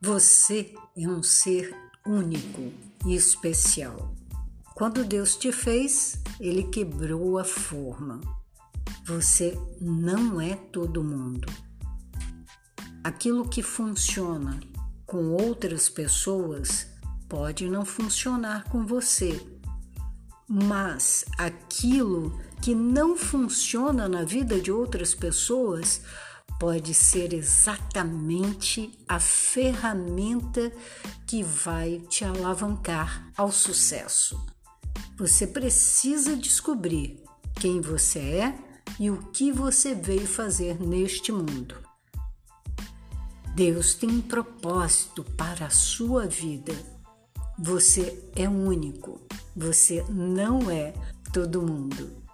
Você é um ser único e especial. Quando Deus te fez, Ele quebrou a forma. Você não é todo mundo. Aquilo que funciona com outras pessoas pode não funcionar com você, mas aquilo que não funciona na vida de outras pessoas pode ser exatamente a ferramenta que vai te alavancar ao sucesso. Você precisa descobrir quem você é e o que você veio fazer neste mundo. Deus tem um propósito para a sua vida. Você é único. Você não é todo mundo.